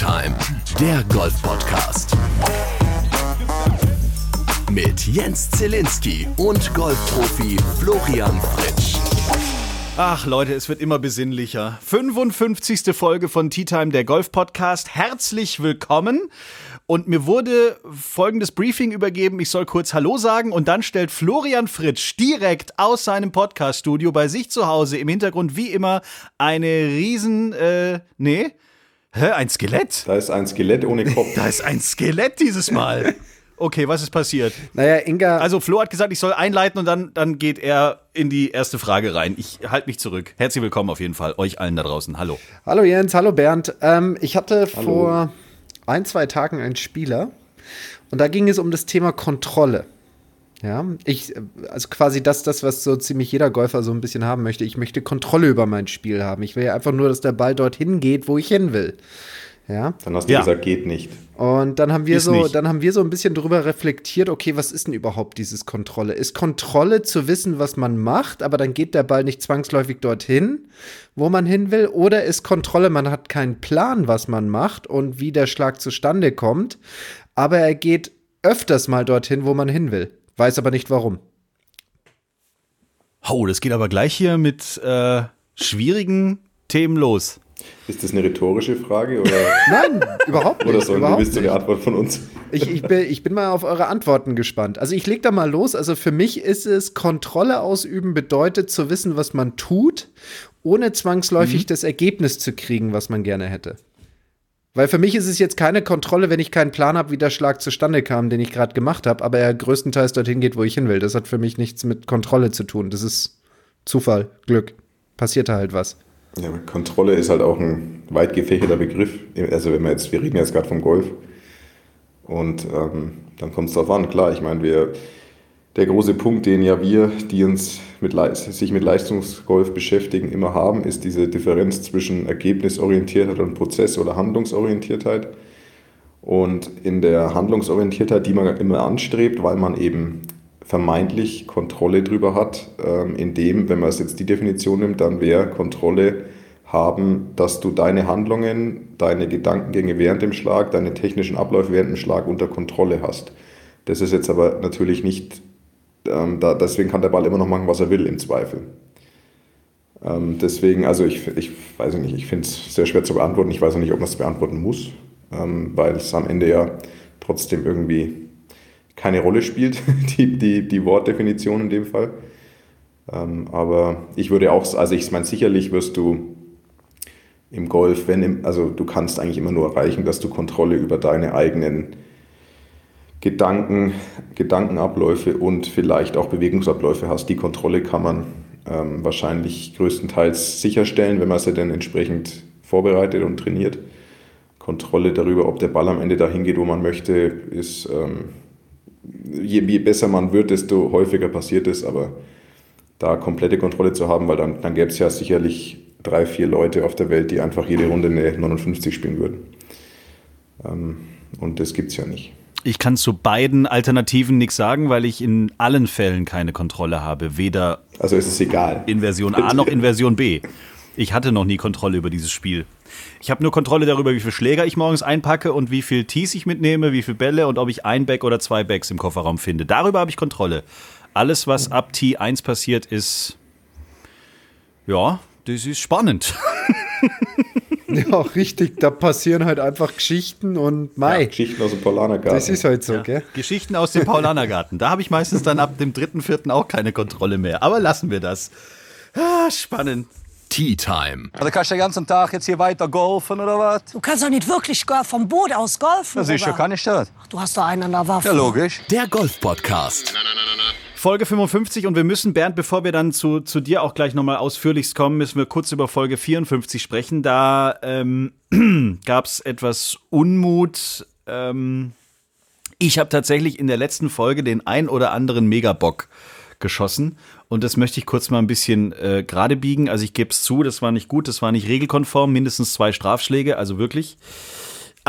Time, der Golf-Podcast. Mit Jens Zielinski und Golfprofi Florian Fritsch. Ach Leute, es wird immer besinnlicher. 55. Folge von Tea Time, der Golf-Podcast. Herzlich willkommen. Und mir wurde folgendes Briefing übergeben. Ich soll kurz Hallo sagen und dann stellt Florian Fritsch direkt aus seinem Podcast-Studio bei sich zu Hause im Hintergrund wie immer eine riesen, äh, nee, Hä, ein Skelett? Da ist ein Skelett ohne Kopf. Da ist ein Skelett dieses Mal. Okay, was ist passiert? Naja, Inga. Also Flo hat gesagt, ich soll einleiten und dann, dann geht er in die erste Frage rein. Ich halte mich zurück. Herzlich willkommen auf jeden Fall, euch allen da draußen. Hallo. Hallo Jens, hallo Bernd. Ähm, ich hatte hallo. vor ein, zwei Tagen einen Spieler und da ging es um das Thema Kontrolle. Ja, ich, also quasi das, das, was so ziemlich jeder Golfer so ein bisschen haben möchte. Ich möchte Kontrolle über mein Spiel haben. Ich will ja einfach nur, dass der Ball dorthin geht, wo ich hin will. Ja. Dann hast du ja. gesagt, geht nicht. Und dann haben wir ist so, nicht. dann haben wir so ein bisschen drüber reflektiert, okay, was ist denn überhaupt dieses Kontrolle? Ist Kontrolle zu wissen, was man macht, aber dann geht der Ball nicht zwangsläufig dorthin, wo man hin will? Oder ist Kontrolle, man hat keinen Plan, was man macht und wie der Schlag zustande kommt, aber er geht öfters mal dorthin, wo man hin will weiß aber nicht warum. Oh, das geht aber gleich hier mit äh, schwierigen Themen los. Ist das eine rhetorische Frage? Oder? Nein, überhaupt nicht. Oder sollen überhaupt wir bis zur Antwort von uns? Ich, ich, bin, ich bin mal auf eure Antworten gespannt. Also ich lege da mal los. Also für mich ist es, Kontrolle ausüben bedeutet zu wissen, was man tut, ohne zwangsläufig mhm. das Ergebnis zu kriegen, was man gerne hätte. Weil für mich ist es jetzt keine Kontrolle, wenn ich keinen Plan habe, wie der Schlag zustande kam, den ich gerade gemacht habe, aber er größtenteils dorthin geht, wo ich hin will. Das hat für mich nichts mit Kontrolle zu tun. Das ist Zufall, Glück. Passiert da halt was. Ja, Kontrolle ist halt auch ein weit gefächerter Begriff. Also wenn wir jetzt, wir reden jetzt gerade vom Golf. Und ähm, dann kommt es darauf an, klar, ich meine, wir der große Punkt, den ja wir, die uns mit, sich mit Leistungsgolf beschäftigen, immer haben, ist diese Differenz zwischen Ergebnisorientiertheit und Prozess- oder Handlungsorientiertheit. Und in der Handlungsorientiertheit, die man immer anstrebt, weil man eben vermeintlich Kontrolle drüber hat, ähm, in dem, wenn man es jetzt die Definition nimmt, dann wäre Kontrolle haben, dass du deine Handlungen, deine Gedankengänge während dem Schlag, deine technischen Abläufe während dem Schlag unter Kontrolle hast. Das ist jetzt aber natürlich nicht ähm, da, deswegen kann der Ball immer noch machen, was er will, im Zweifel. Ähm, deswegen, also ich, ich weiß nicht, ich finde es sehr schwer zu beantworten. Ich weiß auch nicht, ob man es beantworten muss, ähm, weil es am Ende ja trotzdem irgendwie keine Rolle spielt, die, die, die Wortdefinition in dem Fall. Ähm, aber ich würde auch, also ich meine, sicherlich wirst du im Golf, wenn, also du kannst eigentlich immer nur erreichen, dass du Kontrolle über deine eigenen Gedanken, Gedankenabläufe und vielleicht auch Bewegungsabläufe hast. Die Kontrolle kann man ähm, wahrscheinlich größtenteils sicherstellen, wenn man sie dann entsprechend vorbereitet und trainiert. Kontrolle darüber, ob der Ball am Ende dahin geht, wo man möchte, ist, ähm, je, je, besser man wird, desto häufiger passiert es, aber da komplette Kontrolle zu haben, weil dann, dann gäbe es ja sicherlich drei, vier Leute auf der Welt, die einfach jede Runde eine 59 spielen würden. Ähm, und das gibt es ja nicht. Ich kann zu beiden Alternativen nichts sagen, weil ich in allen Fällen keine Kontrolle habe. Weder also ist es egal. in Version A noch in Version B. Ich hatte noch nie Kontrolle über dieses Spiel. Ich habe nur Kontrolle darüber, wie viele Schläger ich morgens einpacke und wie viel Tees ich mitnehme, wie viele Bälle und ob ich ein Back oder zwei Backs im Kofferraum finde. Darüber habe ich Kontrolle. Alles, was ab T1 passiert, ist. Ja, das ist spannend. Ja, richtig. Da passieren halt einfach Geschichten und Mai. Ja, Geschichten aus dem Paulanergarten. Das ist halt so, ja. gell? Geschichten aus dem Paulanergarten. Da habe ich meistens dann ab dem dritten, vierten auch keine Kontrolle mehr. Aber lassen wir das. Ah, spannend. Tea Time. Also kannst du den ganzen Tag jetzt hier weiter golfen oder was? Du kannst doch nicht wirklich vom Boot aus golfen. Ja, sicher kann ich das. Ach, du hast doch einen an der Waffe. Ja, logisch. Der Golf-Podcast. Folge 55 und wir müssen, Bernd, bevor wir dann zu, zu dir auch gleich nochmal ausführlichst kommen, müssen wir kurz über Folge 54 sprechen. Da ähm, gab es etwas Unmut. Ähm, ich habe tatsächlich in der letzten Folge den ein oder anderen Megabock geschossen und das möchte ich kurz mal ein bisschen äh, gerade biegen. Also ich gebe es zu, das war nicht gut, das war nicht regelkonform, mindestens zwei Strafschläge, also wirklich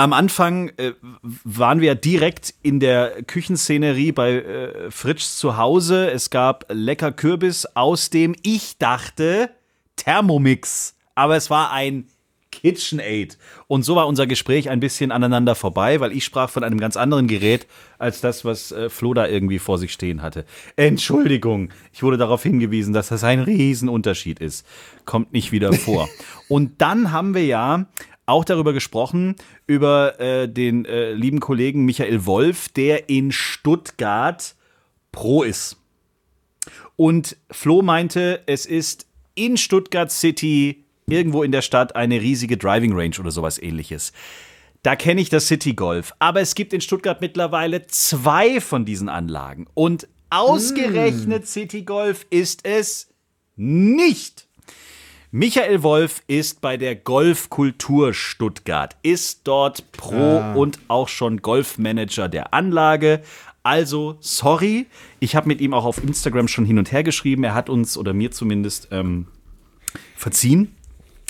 am Anfang äh, waren wir direkt in der Küchenszenerie bei äh, Fritsch zu Hause. Es gab lecker Kürbis aus dem, ich dachte, Thermomix. Aber es war ein KitchenAid. Und so war unser Gespräch ein bisschen aneinander vorbei, weil ich sprach von einem ganz anderen Gerät als das, was äh, Flo da irgendwie vor sich stehen hatte. Entschuldigung, ich wurde darauf hingewiesen, dass das ein Riesenunterschied ist. Kommt nicht wieder vor. Und dann haben wir ja auch darüber gesprochen, über äh, den äh, lieben Kollegen Michael Wolf, der in Stuttgart Pro ist. Und Flo meinte, es ist in Stuttgart City irgendwo in der Stadt eine riesige Driving Range oder sowas ähnliches. Da kenne ich das City Golf. Aber es gibt in Stuttgart mittlerweile zwei von diesen Anlagen. Und ausgerechnet City Golf ist es nicht. Michael Wolf ist bei der Golfkultur Stuttgart, ist dort Pro und auch schon Golfmanager der Anlage. Also, sorry, ich habe mit ihm auch auf Instagram schon hin und her geschrieben. Er hat uns, oder mir zumindest, ähm, verziehen.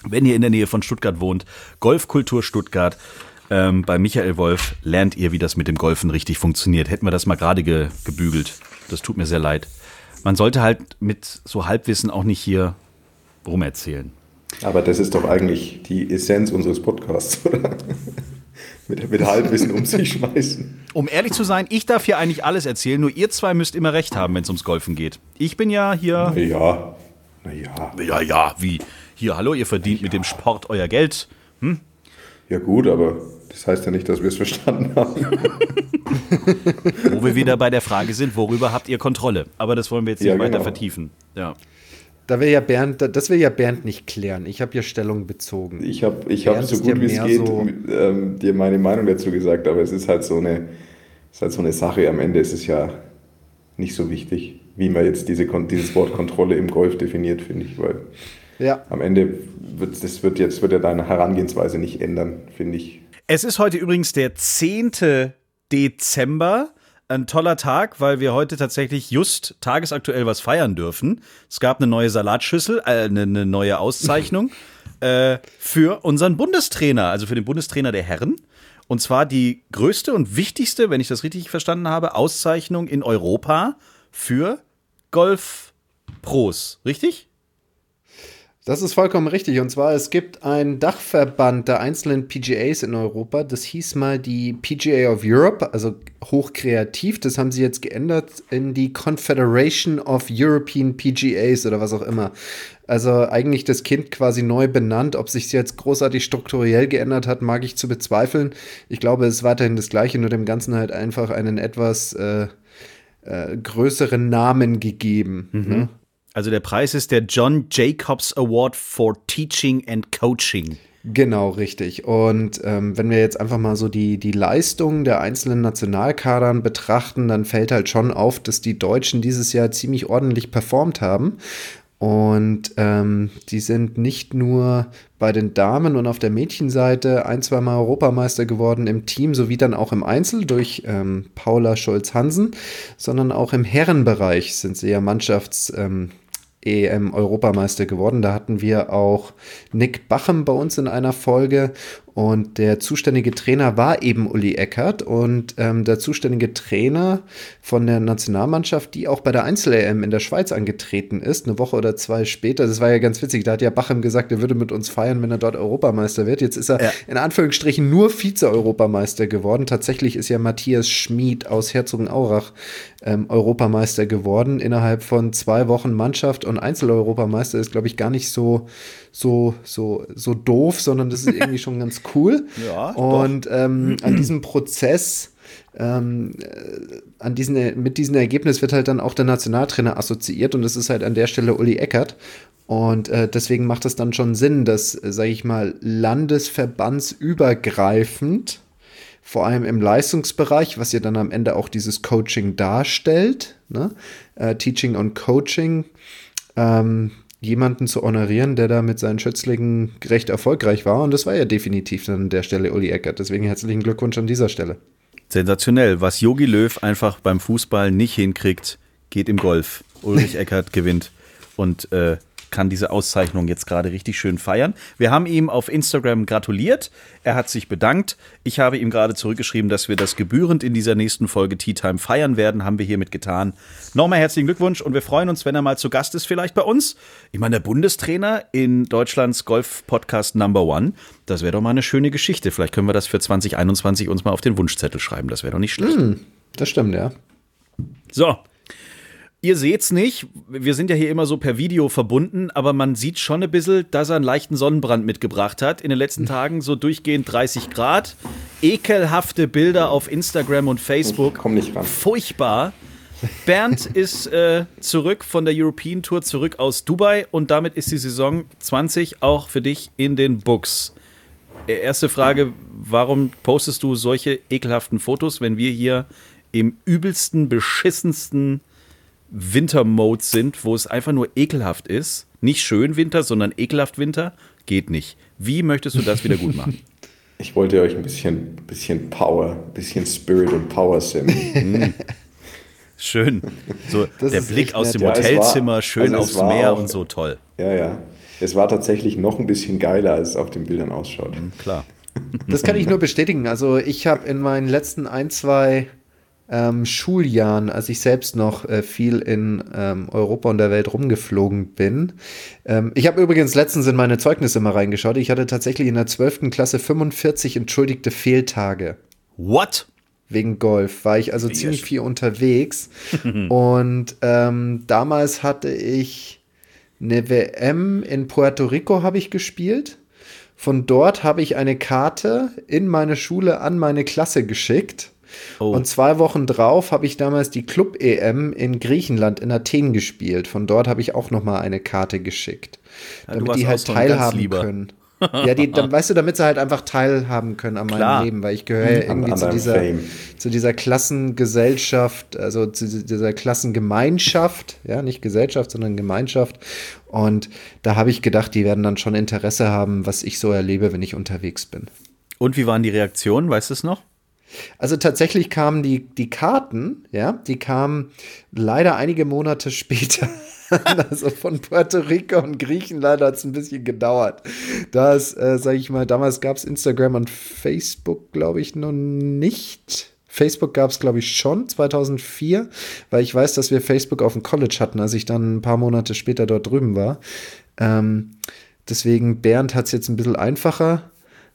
Wenn ihr in der Nähe von Stuttgart wohnt, Golfkultur Stuttgart, ähm, bei Michael Wolf lernt ihr, wie das mit dem Golfen richtig funktioniert. Hätten wir das mal gerade ge gebügelt. Das tut mir sehr leid. Man sollte halt mit so Halbwissen auch nicht hier rumerzählen. Aber das ist doch eigentlich die Essenz unseres Podcasts, oder? mit, mit Halbwissen um sich schmeißen. Um ehrlich zu sein, ich darf hier eigentlich alles erzählen, nur ihr zwei müsst immer recht haben, wenn es ums Golfen geht. Ich bin ja hier. Ja, naja. Ja, ja, wie? Hier, hallo, ihr verdient mit dem Sport euer Geld. Ja gut, aber das heißt ja nicht, dass wir es verstanden haben. Wo wir wieder bei der Frage sind, worüber habt ihr Kontrolle? Aber das wollen wir jetzt nicht Ja, weiter genau. vertiefen. Ja. Da will ja Bernd, das will ja Bernd nicht klären. Ich habe ja Stellung bezogen. Ich habe ich hab so gut wie es geht so- ähm, dir meine Meinung dazu gesagt, aber es ist halt so eine, es ist halt so eine Sache. Am Ende ist es ja nicht so wichtig, wie man jetzt diese, dieses Wort Kontrolle im Golf definiert, finde ich, weil Ja, am Ende wird das wird jetzt wird ja deine Herangehensweise nicht ändern, finde ich. Es ist heute übrigens der 10. Dezember. Ein toller Tag, weil wir heute tatsächlich just tagesaktuell was feiern dürfen. Es gab eine neue Salatschüssel, äh, eine, eine neue Auszeichnung äh, für unseren Bundestrainer, also für den Bundestrainer der Herren. Und zwar die größte und wichtigste, wenn ich das richtig verstanden habe, Auszeichnung in Europa für Golfpros. Richtig? Das ist vollkommen richtig. Und zwar, es gibt einen Dachverband der einzelnen PGAs in Europa. Das hieß mal die PGA of Europe, also hochkreativ. Das haben sie jetzt geändert in die Confederation of European PGAs oder was auch immer. Also eigentlich das Kind quasi neu benannt. Ob sich jetzt großartig strukturell geändert hat, mag ich zu bezweifeln. Ich glaube, es ist weiterhin das Gleiche, nur dem Ganzen halt einfach einen etwas äh, äh, größeren Namen gegeben. Ne? Also der Preis ist der John Jacobs Award for Teaching and Coaching. Genau, richtig. Und ähm, wenn wir jetzt einfach mal so die, die Leistung der einzelnen Nationalkadern betrachten, dann fällt halt schon auf, dass die Deutschen dieses Jahr ziemlich ordentlich performt haben. Und ähm, die sind nicht nur bei den Damen und auf der Mädchenseite ein, zweimal Europameister geworden im Team sowie dann auch im Einzel durch ähm, Paula Scholz-Hansen, sondern auch im Herrenbereich sind sie ja Mannschafts- ähm, EM-Europameister geworden. Da hatten wir auch Nick Bachem bei uns in einer Folge und der zuständige Trainer war eben Uli Eckert und ähm, der zuständige Trainer von der Nationalmannschaft, die auch bei der Einzel-EM in der Schweiz angetreten ist, eine Woche oder zwei später. Das war ja ganz witzig. Da hat ja Bachem gesagt, er würde mit uns feiern, wenn er dort Europameister wird. Jetzt ist er Ja. in Anführungsstrichen nur Vize-Europameister geworden. Tatsächlich ist ja Matthias Schmid aus Herzogenaurach ähm, Europameister geworden. Innerhalb von zwei Wochen Mannschaft und Einzel-Europameister ist, glaube ich, gar nicht so, so, so, so doof, sondern das ist irgendwie schon ganz cool. Ja, Und ähm, an diesem Prozess ähm, äh, an diesen, mit diesem Ergebnis wird halt dann auch der Nationaltrainer assoziiert und das ist halt an der Stelle Uli Eckert. Und äh, deswegen macht es dann schon Sinn, dass, äh, sage ich mal, landesverbandsübergreifend, vor allem im Leistungsbereich, was ja dann am Ende auch dieses Coaching darstellt, ne? äh, Teaching und Coaching, ähm, jemanden zu honorieren, der da mit seinen Schützlingen recht erfolgreich war. Und das war ja definitiv an der Stelle Uli Eckert. Deswegen herzlichen Glückwunsch an dieser Stelle. Sensationell. Was Yogi Löw einfach beim Fußball nicht hinkriegt, geht im Golf. Ulrich Eckert gewinnt. Und äh, kann diese Auszeichnung jetzt gerade richtig schön feiern. Wir haben ihm auf Instagram gratuliert. Er hat sich bedankt. Ich habe ihm gerade zurückgeschrieben, dass wir das gebührend in dieser nächsten Folge Tea Time feiern werden. Haben wir hiermit getan. Nochmal herzlichen Glückwunsch und wir freuen uns, wenn er mal zu Gast ist, vielleicht bei uns. Ich meine, der Bundestrainer in Deutschlands Golf-Podcast Number One. Das wäre doch mal eine schöne Geschichte. Vielleicht können wir das für 2021 uns mal auf den Wunschzettel schreiben. Das wäre doch nicht schlecht. Das stimmt, ja. So. Ihr seht's nicht, wir sind ja hier immer so per Video verbunden, aber man sieht schon ein bisschen, dass er einen leichten Sonnenbrand mitgebracht hat. In den letzten Tagen so durchgehend 30 Grad. Ekelhafte Bilder auf Instagram und Facebook. Komm nicht ran. Furchtbar. Bernd ist äh, zurück von der European Tour, zurück aus Dubai und damit ist die Saison 20 auch für dich in den Books. Äh, Erste Frage, warum postest du solche ekelhaften Fotos, wenn wir hier im übelsten, beschissensten Wintermode sind, wo es einfach nur ekelhaft ist? Nicht schön Winter, sondern ekelhaft Winter? Geht nicht. Wie möchtest du das wieder gut machen? Ich wollte euch ein bisschen, bisschen Power, ein bisschen Spirit und Power senden. Schön. So Das der Blick aus nett. dem Ja, Hotelzimmer, schön also aufs Meer auch- und so toll. Ja, ja. Es war tatsächlich noch ein bisschen geiler, als es auf den Bildern ausschaut. Klar. Das kann ich nur bestätigen. Also ich habe in meinen letzten ein, zwei ähm, Schuljahren, als ich selbst noch äh, viel in ähm, Europa und der Welt rumgeflogen bin. Ähm, ich habe übrigens letztens in meine Zeugnisse mal reingeschaut. Ich hatte tatsächlich in der 12. Klasse 45 entschuldigte Fehltage. What? Wegen Golf war ich also ziemlich viel unterwegs. und ähm, damals hatte ich eine WM in Puerto Rico habe ich gespielt. Von dort habe ich eine Karte in meine Schule an meine Klasse geschickt. Oh. Und zwei Wochen drauf habe ich damals die Club-EM in Griechenland in Athen gespielt. Von dort habe ich auch noch mal eine Karte geschickt, Ja, damit die auch halt teilhaben können. Ja, die, dann, weißt du, damit sie halt einfach teilhaben können an Klar. meinem Leben, weil ich gehöre ja An- irgendwie an zu deinem dieser, Fame. zu dieser Klassengesellschaft, also zu dieser Klassengemeinschaft, ja, nicht Gesellschaft, sondern Gemeinschaft. Und da habe ich gedacht, die werden dann schon Interesse haben, was ich so erlebe, wenn ich unterwegs bin. Und wie waren die Reaktionen? Weißt du es noch? Also tatsächlich kamen die, die Karten, ja, die kamen leider einige Monate später. Also von Puerto Rico und Griechenland hat es ein bisschen gedauert. Da ist, äh, sag ich mal, damals gab es Instagram und Facebook, glaube ich, noch nicht. Facebook gab es, glaube ich, schon 2004, weil ich weiß, dass wir Facebook auf dem College hatten, als ich dann ein paar Monate später dort drüben war. Ähm, deswegen, Bernd hat es jetzt ein bisschen einfacher.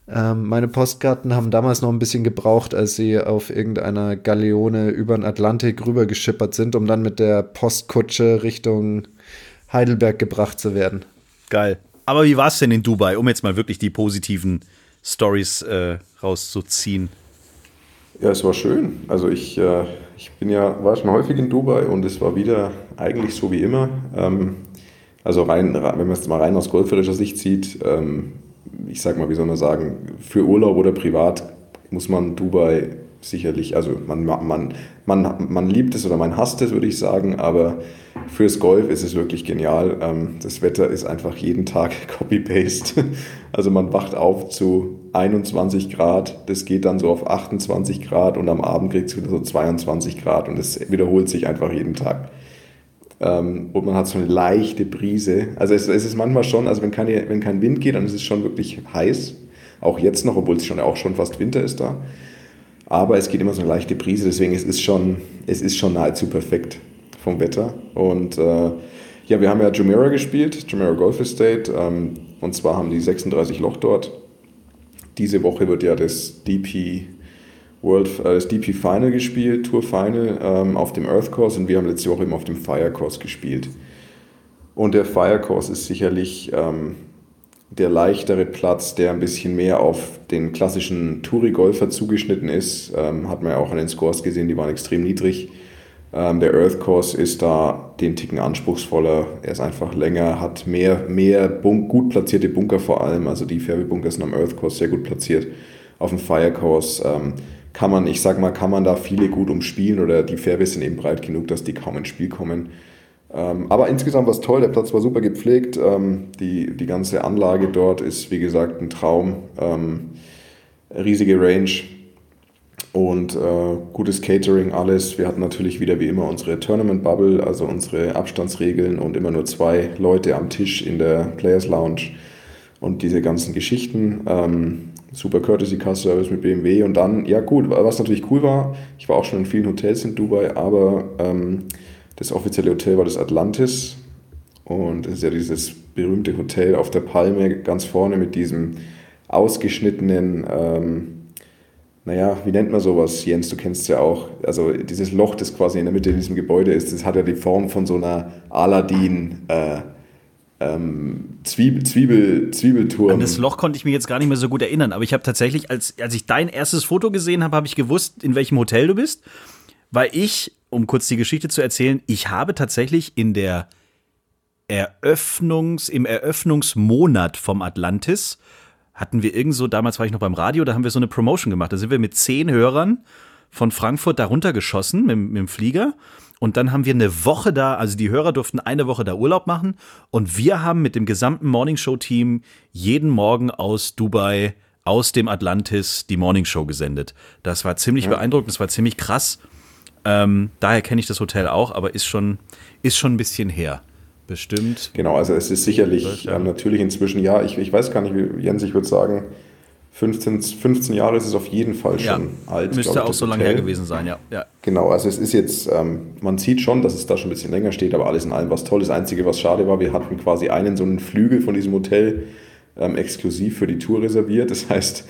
Ähm, meine Postkarten haben damals noch ein bisschen gebraucht, als sie auf irgendeiner Galeone über den Atlantik rübergeschippert sind, um dann mit der Postkutsche Richtung Heidelberg gebracht zu werden. Geil. Aber wie war es denn in Dubai, um jetzt mal wirklich die positiven Stories äh, rauszuziehen? Ja, es war schön. Also ich, äh, ich bin ja, war schon häufig in Dubai und es war wieder eigentlich so wie immer. Ähm, also rein, wenn man es mal rein aus golferischer Sicht sieht, ähm, ich sag mal, wie soll man sagen, für Urlaub oder privat muss man Dubai sicherlich, also man, man, man, man liebt es oder man hasst es, würde ich sagen, aber fürs Golf ist es wirklich genial. Ähm, das Wetter ist einfach jeden Tag Copy-Paste. Also man wacht auf zu 21 Grad, das geht dann so auf 28 Grad und am Abend kriegt es wieder so 22 Grad und es wiederholt sich einfach jeden Tag. Ähm, und man hat so eine leichte Brise. Also es, es ist manchmal schon, also wenn, keine, wenn kein Wind geht, dann ist es schon wirklich heiß. Auch jetzt noch, obwohl es schon auch schon fast Winter ist da. Aber es geht immer so eine leichte Brise, deswegen es ist schon, es ist schon nahezu perfekt vom Wetter. Und äh, ja, wir haben ja Jumeirah gespielt, Jumeirah Golf Estate. Ähm, und zwar haben die 36 Loch dort. Diese Woche wird ja das DP World, äh, das DP Final gespielt, Tour Final ähm, auf dem Earth Course und wir haben letzte Woche eben auf dem Fire Course gespielt. Und der Fire Course ist sicherlich ähm, der leichtere Platz, der ein bisschen mehr auf den klassischen Touri-Golfer zugeschnitten ist. Ähm, hat man ja auch an den Scores gesehen, die waren extrem niedrig. Ähm, der Earth Course ist da den Ticken anspruchsvoller. Er ist einfach länger, hat mehr, mehr gut platzierte Bunker vor allem. Also die Fairway-Bunker sind am Earth Course sehr gut platziert. Auf dem Fire Course ähm, kann man, ich sag mal, kann man da viele gut umspielen oder die Fairways sind eben breit genug, dass die kaum ins Spiel kommen. Ähm, aber insgesamt war es toll, der Platz war super gepflegt. Ähm, die, die ganze Anlage dort ist, wie gesagt, ein Traum. Ähm, riesige Range. Und äh, gutes Catering, alles. Wir hatten natürlich wieder wie immer unsere Tournament Bubble, also unsere Abstandsregeln und immer nur zwei Leute am Tisch in der Players Lounge und diese ganzen Geschichten. Super Courtesy Car Service mit BMW und dann, ja gut, was natürlich cool war, ich war auch schon in vielen Hotels in Dubai, aber ähm, das offizielle Hotel war das Atlantis. Und es ist ja dieses berühmte Hotel auf der Palme ganz vorne mit diesem ausgeschnittenen, ähm, naja, wie nennt man sowas, Jens, du kennst es ja auch, also dieses Loch, das quasi in der Mitte in diesem Gebäude ist, das hat ja die Form von so einer Aladdin- äh, ähm, Zwiebel, Zwiebel, Zwiebelturm. An das Loch konnte ich mich jetzt gar nicht mehr so gut erinnern, aber ich habe tatsächlich, als, als ich dein erstes Foto gesehen habe, habe ich gewusst, in welchem Hotel du bist, weil ich, um kurz die Geschichte zu erzählen, ich habe tatsächlich in der Eröffnungs, im Eröffnungsmonat vom Atlantis hatten wir irgend so, damals war ich noch beim Radio, da haben wir so eine Promotion gemacht. Da sind wir mit zehn Hörern von Frankfurt darunter geschossen mit, mit dem Flieger. Und dann haben wir eine Woche da, also die Hörer durften eine Woche da Urlaub machen. Und wir haben mit dem gesamten Morningshow-Team jeden Morgen aus Dubai, aus dem Atlantis, die Morningshow gesendet. Das war ziemlich ja. beeindruckend, das war ziemlich krass. Ähm, daher kenne ich das Hotel auch, aber ist schon, ist schon ein bisschen her. Bestimmt. Genau, also es ist sicherlich ja. natürlich inzwischen, ja, ich, ich weiß gar nicht, wie Jens, ich würde sagen, 15, 15 Jahre ist es auf jeden Fall schon ja, alt. Müsste auch so lange her gewesen sein, ja. ja. Genau, also es ist jetzt, ähm, man sieht schon, dass es da schon ein bisschen länger steht, aber alles in allem was toll. Das Einzige, was schade war, wir hatten quasi einen so einen Flügel von diesem Hotel ähm, exklusiv für die Tour reserviert. Das heißt,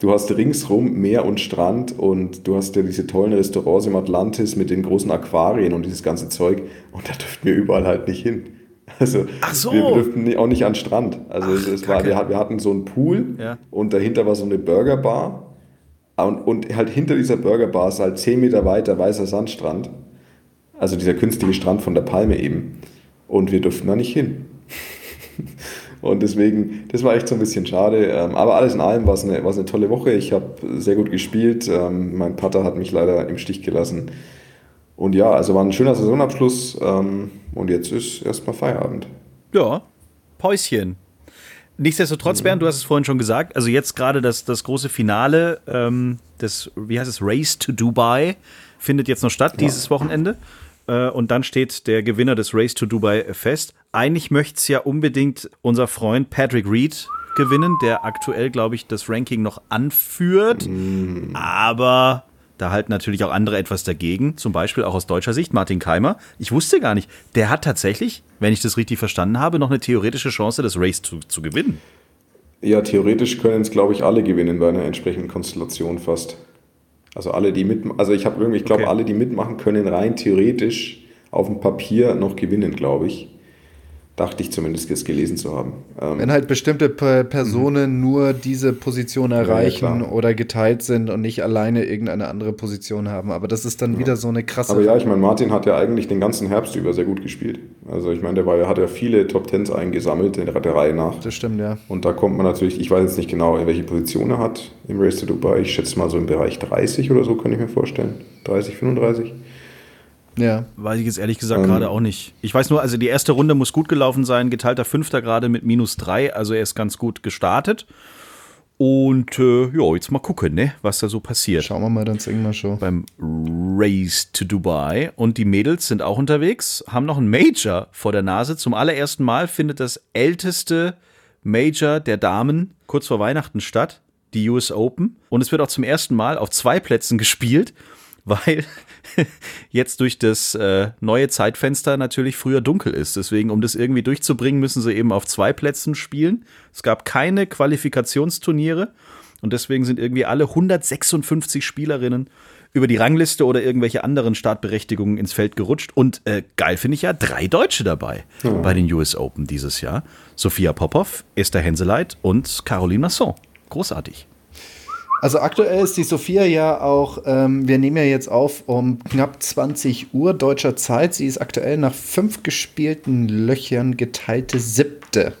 du hast ringsrum Meer und Strand und du hast ja diese tollen Restaurants im Atlantis mit den großen Aquarien und dieses ganze Zeug und da dürften wir überall halt nicht hin. Also Ach so. wir durften auch nicht an den Strand. Also Ach, es war, wir, wir, hatten so einen Pool ja. und dahinter war so eine Burgerbar. Und, und halt hinter dieser Burgerbar ist halt 10 Meter weiter weißer Sandstrand. Also dieser künstliche Strand von der Palme eben. Und wir durften da nicht hin. und deswegen, das war echt so ein bisschen schade. Ähm, aber alles in allem war es eine, eine tolle Woche. Ich habe sehr gut gespielt. Ähm, mein Pater hat mich leider im Stich gelassen. Und ja, also war ein schöner Saisonabschluss ähm, und jetzt ist erstmal Feierabend. Ja, Päuschen. Nichtsdestotrotz, mhm. Bernd, du hast es vorhin schon gesagt, also jetzt gerade das, das große Finale ähm, des, wie heißt es, Race to Dubai findet jetzt noch statt, ja. dieses Wochenende. Äh, und dann steht der Gewinner des Race to Dubai fest. Eigentlich möchte es ja unbedingt unser Freund Patrick Reed gewinnen, der aktuell, glaube ich, das Ranking noch anführt. Mhm. Aber da halten natürlich auch andere etwas dagegen, zum Beispiel auch aus deutscher Sicht Martin Keimer. Ich wusste gar nicht, der hat tatsächlich, wenn ich das richtig verstanden habe, noch eine theoretische Chance, das Race zu, zu gewinnen. Ja, theoretisch können es, glaube ich, alle gewinnen bei einer entsprechenden Konstellation fast. Also alle, die mitmachen, also ich habe irgendwie, ich glaube, okay. alle, die mitmachen, können rein theoretisch auf dem Papier noch gewinnen, glaube ich. Dachte ich zumindest, es gelesen zu haben. Ähm Wenn halt bestimmte Personen mhm. nur diese Position erreichen ja, oder geteilt sind und nicht alleine irgendeine andere Position haben. Aber das ist dann ja. wieder so eine krasse. Aber ja, ich meine, Martin hat ja eigentlich den ganzen Herbst über sehr gut gespielt. Also ich meine, der war, hat ja viele Top Tens eingesammelt in der Reihe nach. Das stimmt, ja. Und da kommt man natürlich, ich weiß jetzt nicht genau, in welche Position er hat im Race to Dubai. Ich schätze mal so im Bereich 30 oder so, kann ich mir vorstellen. 30, 35. Ja. Weiß ich jetzt ehrlich gesagt ähm, gerade auch nicht. Ich weiß nur, also die erste Runde muss gut gelaufen sein. Geteilter Fünfter gerade mit minus drei. Also er ist ganz gut gestartet. Und äh, ja, jetzt mal gucken, ne, was da so passiert. Schauen wir mal dann irgendwann schon. Beim Race to Dubai. Und die Mädels sind auch unterwegs, haben noch einen Major vor der Nase. Zum allerersten Mal findet das älteste Major der Damen kurz vor Weihnachten statt, die US Open. Und es wird auch zum ersten Mal auf zwei Plätzen gespielt weil jetzt durch das äh, neue Zeitfenster natürlich früher dunkel ist. Deswegen, um das irgendwie durchzubringen, müssen sie eben auf zwei Plätzen spielen. Es gab keine Qualifikationsturniere und deswegen sind irgendwie alle 156 Spielerinnen über die Rangliste oder irgendwelche anderen Startberechtigungen ins Feld gerutscht. Und äh, geil finde ich ja, drei Deutsche dabei oh. bei den US Open dieses Jahr. Sophia Popov, Esther Henseleit und Caroline Masson. Großartig. Also aktuell ist die Sophia ja auch, ähm, wir nehmen ja jetzt auf um knapp 20 Uhr deutscher Zeit. Sie ist aktuell nach fünf gespielten Löchern geteilte siebte.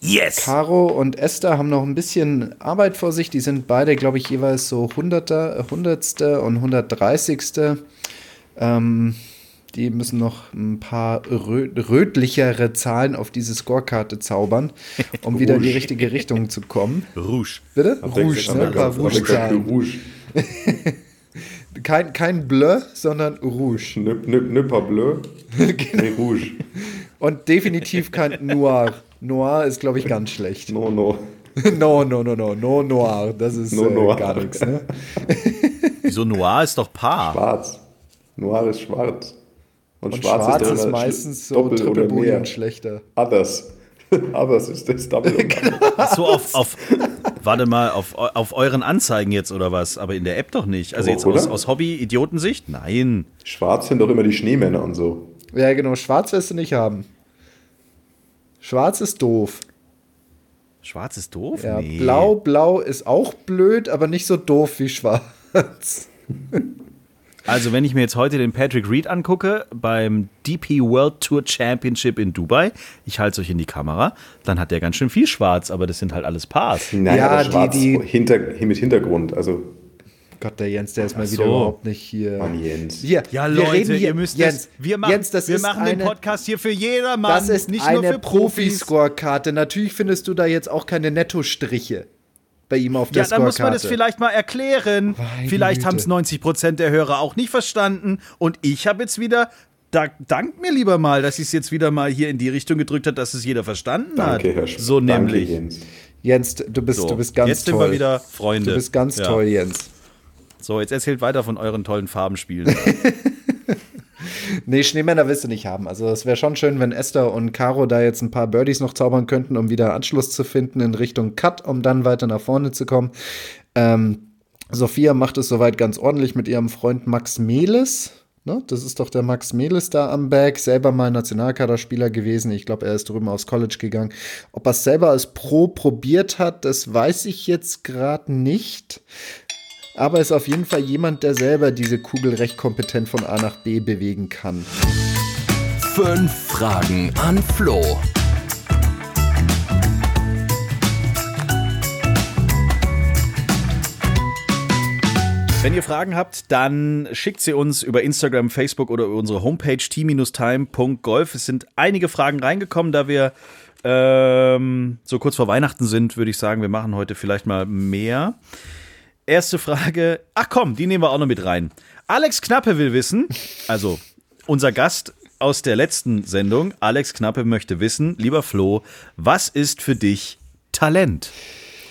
Yes! Caro und Esther haben noch ein bisschen Arbeit vor sich. Die sind beide, glaube ich, jeweils so Hunderter, Hundertste und Hundertdreißigste. Ähm, Die müssen noch ein paar rö rötlichere Zahlen auf diese Scorekarte zaubern, um wieder in die richtige Richtung zu kommen. Rouge. Bitte? Rouge, ne? Ein paar Rouge-Zahlen. Rouge. Kein, kein Bleu, sondern Rouge. Ne, ne, ne pas bleu, Genau. nee, rouge. Und definitiv kein Noir. Noir ist, glaube ich, ganz schlecht. No, no. No, no, no, no, no Noir. Das ist No äh, Noir. gar nichts. Ne? Wieso Noir ist doch Paar. Schwarz. Noir ist schwarz. Und, Und schwarz, schwarz ist, ist meistens so doppel Triple oder schlechter. Others. Others ist das Double. Ach so, auf, auf, warte mal, auf, auf euren Anzeigen jetzt oder was? Aber in der App doch nicht. Also Doch, jetzt aus, aus Hobby-Idiotensicht? Nein. Schwarz sind doch immer die Schneemänner und so. Ja, genau. Schwarz wirst du nicht haben. Schwarz ist doof. Schwarz ist doof? Ja, nee. blau, blau ist auch blöd, aber nicht so doof wie schwarz. Also, wenn ich mir jetzt heute den Patrick Reed angucke beim DP World Tour Championship in Dubai, ich halte es euch in die Kamera, dann hat der ganz schön viel Schwarz, aber das sind halt alles Pars. Nein, Ja, die- die- hinter, mit Hintergrund. Also, Gott, der Jens, der ist mal Ach wieder so. überhaupt nicht hier. Mann, Jens. Hier, Ja, wir Leute, reden hier, ihr müsst Jens, das. Wir machen, Jens, das wir ist machen eine, den Podcast hier für jedermann. Das ist nicht eine nur für Profis. Profi-Scorekarte. Natürlich findest du da jetzt auch keine Nettostriche bei ihm auf der Ja, dann muss man das vielleicht mal erklären. Meine vielleicht haben es 90 Prozent der Hörer auch nicht verstanden. Und ich habe jetzt wieder, da, dank mir lieber mal, dass ich es jetzt wieder mal hier in die Richtung gedrückt hat, dass es jeder verstanden Danke, hat. Herr Sch So Danke, nämlich. Jens. Jens, du bist, So, du bist ganz jetzt sind toll. wir wieder Freunde. Du bist ganz Ja. toll, Jens. So, jetzt erzählt weiter von euren tollen Farbenspielen. Nee, Schneemänner willst du nicht haben. Also es wäre schon schön, wenn Esther und Caro da jetzt ein paar Birdies noch zaubern könnten, um wieder Anschluss zu finden in Richtung Cut, um dann weiter nach vorne zu kommen. Ähm, Sophia macht es soweit ganz ordentlich mit ihrem Freund Max Meles. Ne? Das ist doch der Max Meles da am Bag, selber mal Nationalkaderspieler gewesen. Ich glaube, er ist drüben aufs College gegangen. Ob er es selber als Pro probiert hat, das weiß ich jetzt gerade nicht. Aber ist auf jeden Fall jemand, der selber diese Kugel recht kompetent von A nach B bewegen kann. Fünf Fragen an Flo. Wenn ihr Fragen habt, dann schickt sie uns über Instagram, Facebook oder über unsere Homepage t-time.golf. Es sind einige Fragen reingekommen, da wir ähm, so kurz vor Weihnachten sind, würde ich sagen, wir machen heute vielleicht mal mehr. Erste Frage. Ach komm, die nehmen wir auch noch mit rein. Alex Knappe will wissen, also unser Gast aus der letzten Sendung, Alex Knappe möchte wissen, lieber Flo, was ist für dich Talent?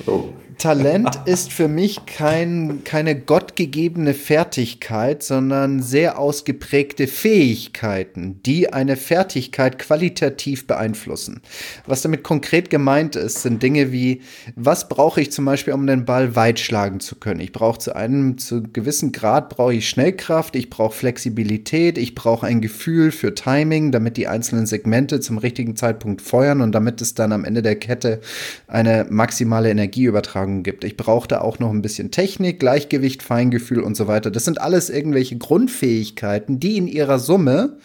Oh. Talent ist für mich kein, keine gottgegebene Fertigkeit, sondern sehr ausgeprägte Fähigkeiten, die eine Fertigkeit qualitativ beeinflussen. Was damit konkret gemeint ist, sind Dinge wie, was brauche ich zum Beispiel, um den Ball weit schlagen zu können? Ich brauche zu einem zu gewissen Grad brauche ich Schnellkraft, ich brauche Flexibilität, ich brauche ein Gefühl für Timing, damit die einzelnen Segmente zum richtigen Zeitpunkt feuern und damit es dann am Ende der Kette eine maximale Energieübertragung gibt. Ich brauche da auch noch ein bisschen Technik, Gleichgewicht, Feingefühl und so weiter. Das sind alles irgendwelche Grundfähigkeiten, die in ihrer Summe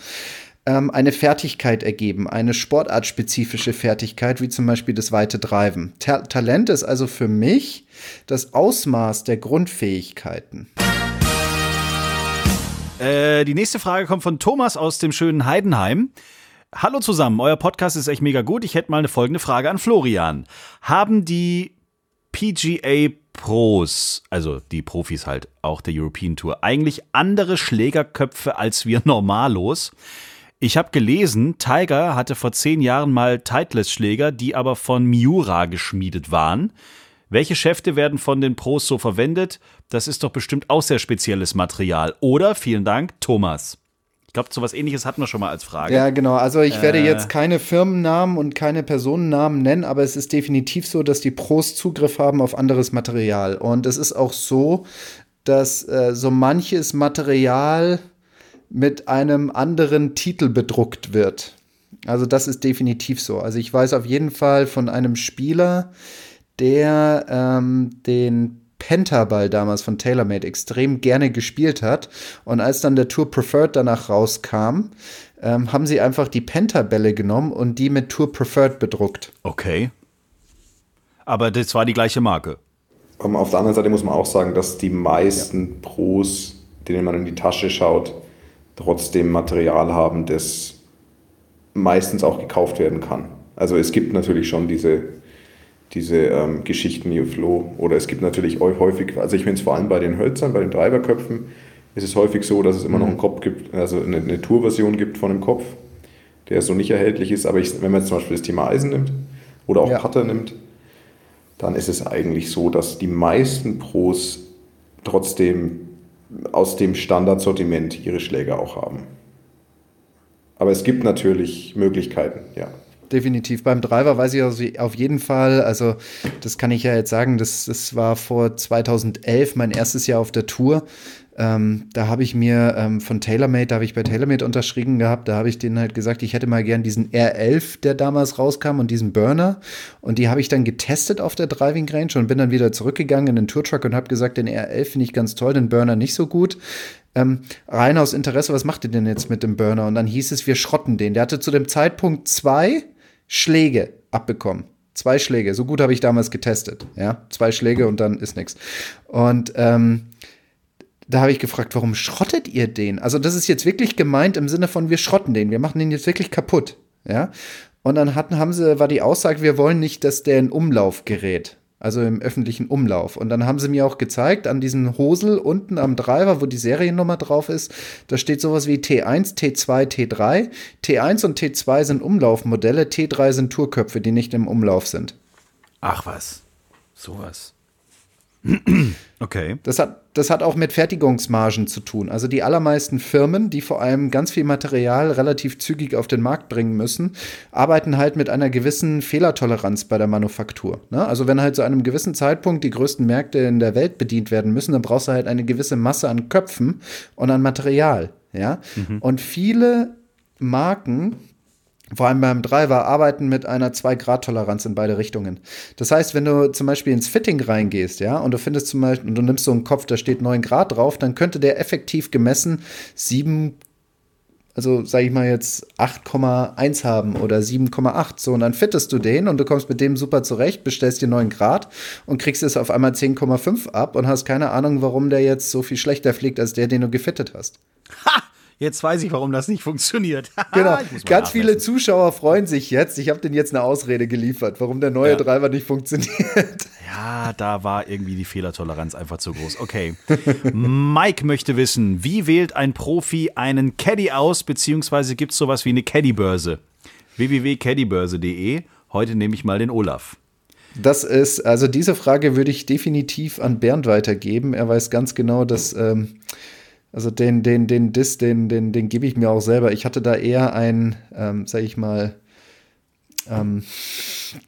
ähm, eine Fertigkeit ergeben, eine sportartspezifische Fertigkeit, wie zum Beispiel das weite Treiben. Ta Talent ist also für mich das Ausmaß der Grundfähigkeiten. Äh, die nächste Frage kommt von Thomas aus dem schönen Heidenheim. Hallo zusammen, euer Podcast ist echt mega gut. Ich hätte mal eine folgende Frage an Florian. Haben die PGA Pros, also die Profis halt, auch der European Tour, eigentlich andere Schlägerköpfe als wir normalos? Ich habe gelesen, Tiger hatte vor zehn Jahren mal Titleist-Schläger, die aber von Miura geschmiedet waren. Welche Schäfte werden von den Pros so verwendet? Das ist doch bestimmt auch sehr spezielles Material. Oder, vielen Dank, Thomas. Ich glaube, so was ähnliches hatten wir schon mal als Frage. Ja, genau. Also ich werde jetzt keine Firmennamen und keine Personennamen nennen, aber es ist definitiv so, dass die Pros Zugriff haben auf anderes Material. Und es ist auch so, dass äh, so manches Material mit einem anderen Titel bedruckt wird. Also das ist definitiv so. Also ich weiß auf jeden Fall von einem Spieler, der ähm, den Pentaball damals von TaylorMade extrem gerne gespielt hat. Und als dann der Tour Preferred danach rauskam, ähm, haben sie einfach die Pentabälle genommen und die mit Tour Preferred bedruckt. Okay. Aber das war die gleiche Marke. Ähm, Auf der anderen Seite muss man auch sagen, dass die meisten Pros, denen man in die Tasche schaut, trotzdem Material haben, das meistens auch gekauft werden kann. Also es gibt natürlich schon diese, diese ähm, Geschichten wie Flow oder es gibt natürlich häufig, also ich finde es vor allem bei den Hölzern, bei den Treiberköpfen, ist es häufig so, dass es immer noch einen Kopf gibt, also eine, eine Tourversion gibt von dem Kopf, der so nicht erhältlich ist. Aber ich, wenn man jetzt zum Beispiel das Thema Eisen nimmt oder auch Ja. Putter nimmt, dann ist es eigentlich so, dass die meisten Pros trotzdem aus dem Standardsortiment ihre Schläger auch haben. Aber es gibt natürlich Möglichkeiten, ja. Definitiv. Beim Driver weiß ich also auf jeden Fall, also das kann ich ja jetzt sagen, das, das war vor 2011 mein erstes Jahr auf der Tour. Ähm, da habe ich mir ähm, von TaylorMade, da habe ich bei TaylorMade unterschrieben gehabt, da habe ich denen halt gesagt, ich hätte mal gern diesen R11, der damals rauskam und diesen Burner. Und die habe ich dann getestet auf der Driving Range und bin dann wieder zurückgegangen in den Tourtruck und habe gesagt, den R11 finde ich ganz toll, den Burner nicht so gut. Ähm, rein aus Interesse, was macht ihr denn jetzt mit dem Burner? Und dann hieß es, wir schrotten den. Der hatte zu dem Zeitpunkt zwei Schläge abbekommen. Zwei Schläge. So gut habe ich damals getestet. Ja, zwei Schläge und dann ist nichts. Und ähm, da habe ich gefragt, warum schrottet ihr den? Also das ist jetzt wirklich gemeint im Sinne von, wir schrotten den, wir machen den jetzt wirklich kaputt. Ja. Und dann hatten, haben sie, war die Aussage, wir wollen nicht, dass der in Umlauf gerät. Also im öffentlichen Umlauf. Und dann haben sie mir auch gezeigt, an diesem Hosel unten am Driver, wo die Seriennummer drauf ist, da steht sowas wie T1, T2, T3. T1 und T2 sind Umlaufmodelle, T3 sind Tourköpfe, die nicht im Umlauf sind. Ach was. Sowas. Okay. Das hat, das hat auch mit Fertigungsmargen zu tun. Also die allermeisten Firmen, die vor allem ganz viel Material relativ zügig auf den Markt bringen müssen, arbeiten halt mit einer gewissen Fehlertoleranz bei der Manufaktur. Ne? Also wenn halt zu einem gewissen Zeitpunkt die größten Märkte in der Welt bedient werden müssen, dann brauchst du halt eine gewisse Masse an Köpfen und an Material. Ja? Und viele Marken vor allem beim Driver arbeiten mit einer 2-Grad-Toleranz in beide Richtungen. Das heißt, wenn du zum Beispiel ins Fitting reingehst, ja, und du findest zum Beispiel, und du nimmst so einen Kopf, da steht 9 Grad drauf, dann könnte der effektiv gemessen 7, also sag ich mal jetzt 8,1 haben oder 7,8. So, und dann fittest du den und du kommst mit dem super zurecht, bestellst dir 9 Grad und kriegst es auf einmal 10,5 ab und hast keine Ahnung, warum der jetzt so viel schlechter fliegt als der, den du gefittet hast. Jetzt weiß ich, warum das nicht funktioniert. Genau. Ganz viele. Zuschauer freuen sich jetzt. Ich habe denen jetzt eine Ausrede geliefert, warum der neue Ja. Driver nicht funktioniert. Ja, da war irgendwie die Fehlertoleranz einfach zu groß. Okay. Mike möchte wissen, wie wählt ein Profi einen Caddy aus, beziehungsweise gibt es sowas wie eine Caddy-Börse? www.caddybörse.de. Heute nehme ich mal den Olaf. Das ist, also diese Frage würde ich definitiv an Bernd weitergeben. Er weiß ganz genau, dass, ähm, also den, den, den Diss, den, den, den gebe ich mir auch selber. Ich hatte da eher einen, ähm, sag ich mal, ähm,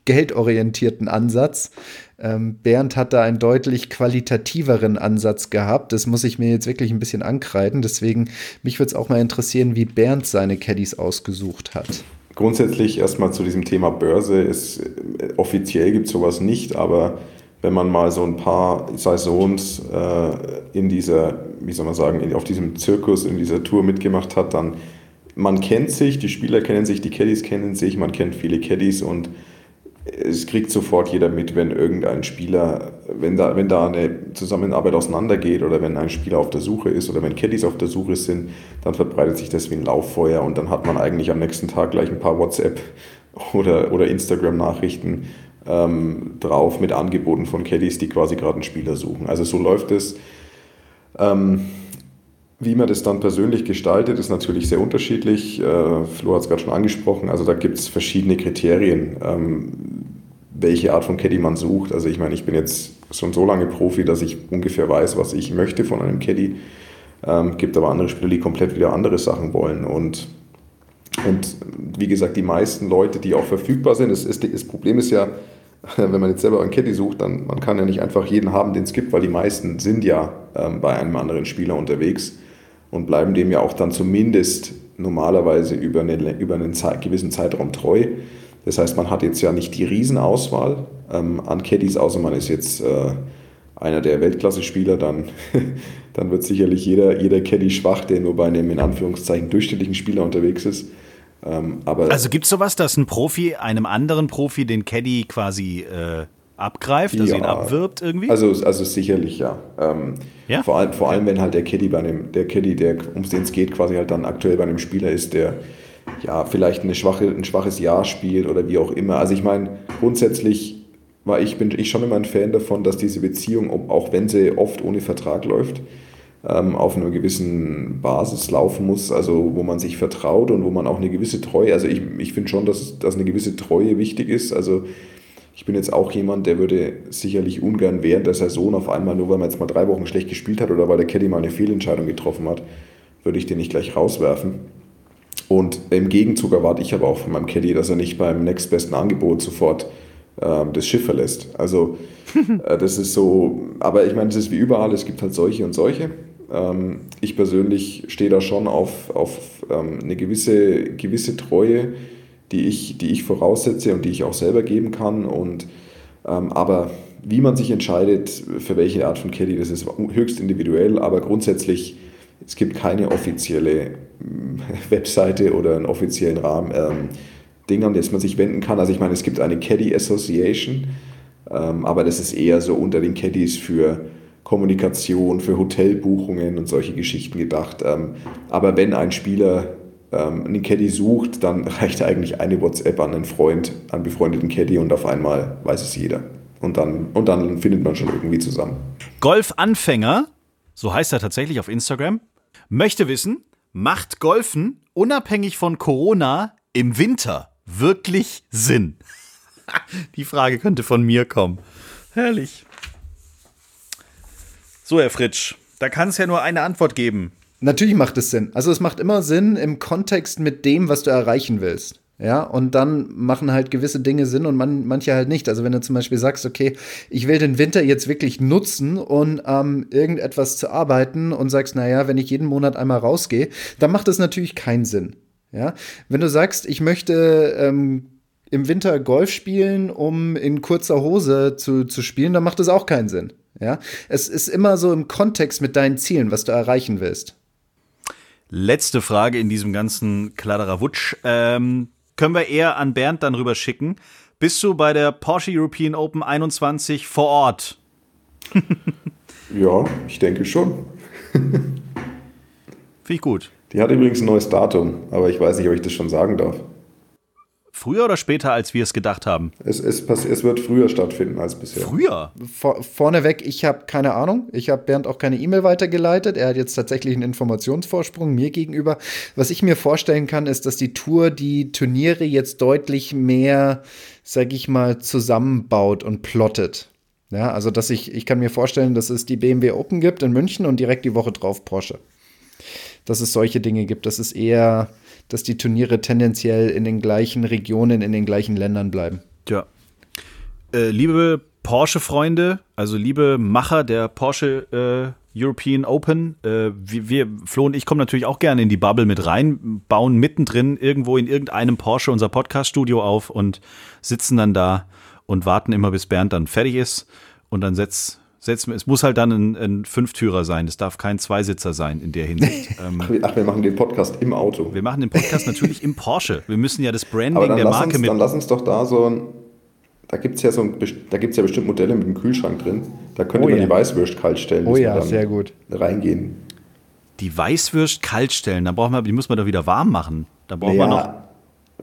geldorientierten Ansatz. Ähm, Bernd hat da einen deutlich qualitativeren Ansatz gehabt. Das muss ich mir jetzt wirklich ein bisschen ankreiden. Deswegen, mich würde es auch mal interessieren, wie Bernd seine Caddies ausgesucht hat. Grundsätzlich erstmal zu diesem Thema Börse. Ist, äh, offiziell gibt es sowas nicht, aber wenn man mal so ein paar Saisons äh, in dieser, wie soll man sagen, in, auf diesem Zirkus, in dieser Tour mitgemacht hat, dann man kennt sich, die Spieler kennen sich, die Caddies kennen sich, man kennt viele Caddies und es kriegt sofort jeder mit, wenn irgendein Spieler, wenn da, wenn da eine Zusammenarbeit auseinandergeht oder wenn ein Spieler auf der Suche ist oder wenn Caddies auf der Suche sind, dann verbreitet sich das wie ein Lauffeuer und dann hat man eigentlich am nächsten Tag gleich ein paar WhatsApp oder, oder Instagram-Nachrichten ähm, drauf mit Angeboten von Caddies, die quasi gerade einen Spieler suchen. Also so läuft es. Ähm, wie man das dann persönlich gestaltet, ist natürlich sehr unterschiedlich. Äh, Flo hat es gerade schon angesprochen. Also da gibt es verschiedene Kriterien, ähm, welche Art von Caddy man sucht. Also ich meine, ich bin jetzt schon so lange Profi, dass ich ungefähr weiß, was ich möchte von einem Caddy. Ähm, gibt aber andere Spieler, die komplett wieder andere Sachen wollen. Und, und wie gesagt, die meisten Leute, die auch verfügbar sind, das, ist, das Problem ist ja, wenn man jetzt selber einen Caddy sucht, dann man kann ja nicht einfach jeden haben, den es gibt, weil die meisten sind ja ähm, bei einem anderen Spieler unterwegs und bleiben dem ja auch dann zumindest normalerweise über, eine, über einen Zeit, gewissen Zeitraum treu. Das heißt, man hat jetzt ja nicht die Riesenauswahl ähm, an Caddies, außer man ist jetzt äh, einer der Weltklasse-Spieler, dann, dann wird sicherlich jeder, jeder Caddy schwach, der nur bei einem in Anführungszeichen durchschnittlichen Spieler unterwegs ist. Ähm, Also gibt es sowas, dass ein Profi einem anderen Profi den Caddy quasi äh, abgreift, also ihn Ja. abwirbt irgendwie? Also, also sicherlich, ja. Ähm, Ja? Vor, allem, vor allem, wenn halt der Caddy bei einem, der Caddy, der, um den es geht, quasi halt dann aktuell bei einem Spieler ist, der ja vielleicht eine schwache, ein schwaches Jahr spielt oder wie auch immer. Also ich meine, grundsätzlich war ich, bin ich schon immer ein Fan davon, dass diese Beziehung, auch wenn sie oft ohne Vertrag läuft, auf einer gewissen Basis laufen muss, also wo man sich vertraut und wo man auch eine gewisse Treue, also ich, ich finde schon, dass, dass eine gewisse Treue wichtig ist. Also ich bin jetzt auch jemand, der würde sicherlich ungern während der Saison auf einmal, nur weil man jetzt mal drei Wochen schlecht gespielt hat oder weil der Caddy mal eine Fehlentscheidung getroffen hat, würde ich den nicht gleich rauswerfen. Und im Gegenzug erwarte ich aber auch von meinem Caddy, dass er nicht beim nächstbesten Angebot sofort ähm, das Schiff verlässt. Also äh, das ist so, aber ich meine, es ist wie überall, es gibt halt solche und solche. Ähm, ich persönlich stehe da schon auf, auf ähm, eine gewisse, gewisse Treue, die ich, die ich voraussetze und die ich auch selber geben kann. Und, ähm, aber wie man sich entscheidet, für welche Art von Caddy, das ist höchst individuell, aber grundsätzlich, es gibt keine offizielle mm, Webseite oder einen offiziellen Rahmen, ähm, Ding, an das man sich wenden kann. Also ich meine, es gibt eine Caddy Association, ähm, aber das ist eher so unter den Caddies für Kommunikation, für Hotelbuchungen und solche Geschichten gedacht. Ähm, aber wenn ein Spieler ähm, einen Caddy sucht, dann reicht eigentlich eine WhatsApp an einen Freund, einen befreundeten Caddy und auf einmal weiß es jeder. Und dann, und dann findet man schon irgendwie zusammen. Golfanfänger, so heißt er tatsächlich auf Instagram, möchte wissen, macht Golfen unabhängig von Corona im Winter wirklich Sinn? Die Frage könnte von mir kommen. Herrlich. So, Herr Fritsch, da kann es ja nur eine Antwort geben. Natürlich macht es Sinn. Also es macht immer Sinn im Kontext mit dem, was du erreichen willst. Ja, und dann machen halt gewisse Dinge Sinn und man, manche halt nicht. Also wenn du zum Beispiel sagst, okay, ich will den Winter jetzt wirklich nutzen, um ähm, irgendetwas zu arbeiten und sagst, naja, wenn ich jeden Monat einmal rausgehe, dann macht das natürlich keinen Sinn. Ja, wenn du sagst, ich möchte ähm, im Winter Golf spielen, um in kurzer Hose zu, zu spielen, dann macht das auch keinen Sinn. Ja, es ist immer so im Kontext mit deinen Zielen, was du erreichen willst. Letzte Frage in diesem ganzen Kladderadatsch. Ähm, können wir eher an Bernd dann rüber schicken. Bist du bei der Porsche European Open 21 vor Ort? Ja, ich denke schon. Finde ich gut. Die hat übrigens ein neues Datum, aber ich weiß nicht, ob ich das schon sagen darf. Früher oder später, als wir es gedacht haben? Es, es, es wird früher stattfinden als bisher. Früher. Vor, vorneweg, ich habe keine Ahnung. Ich habe Bernd auch keine E-Mail weitergeleitet. Er hat jetzt tatsächlich einen Informationsvorsprung mir gegenüber. Was ich mir vorstellen kann, ist, dass die Tour die Turniere jetzt deutlich mehr, sag ich mal, zusammenbaut und plottet. Ja, also dass ich, ich kann mir vorstellen, dass es die BMW Open gibt in München und direkt die Woche drauf Porsche. Dass es solche Dinge gibt. Das ist eher, dass die Turniere tendenziell in den gleichen Regionen, in den gleichen Ländern bleiben. Ja. Äh, liebe Porsche-Freunde, also liebe Macher der Porsche äh, European Open, äh, wir, wir, Flo und ich kommen natürlich auch gerne in die Bubble mit rein, bauen mittendrin irgendwo in irgendeinem Porsche unser Podcast-Studio auf und sitzen dann da und warten immer, bis Bernd dann fertig ist. Und dann setzt, setzen wir, es muss halt dann ein, ein Fünftürer sein, es darf kein Zweisitzer sein in der Hinsicht. ähm, Ach, wir- Ach, wir machen den Podcast im Auto. wir machen den Podcast natürlich im Porsche. Wir müssen ja das Branding der Marke uns, mit. dann lass uns doch da so ein. Da gibt es ja, so ein, best- da gibt's ja bestimmt Modelle mit einem Kühlschrank drin. Da könnte Oh man ja. die Weißwürst kalt stellen. Oh ja, sehr gut. Reingehen. Die Weißwürst kalt stellen, da brauchen wir, die muss man doch wieder warm machen. Da brauchen wir noch. Ja,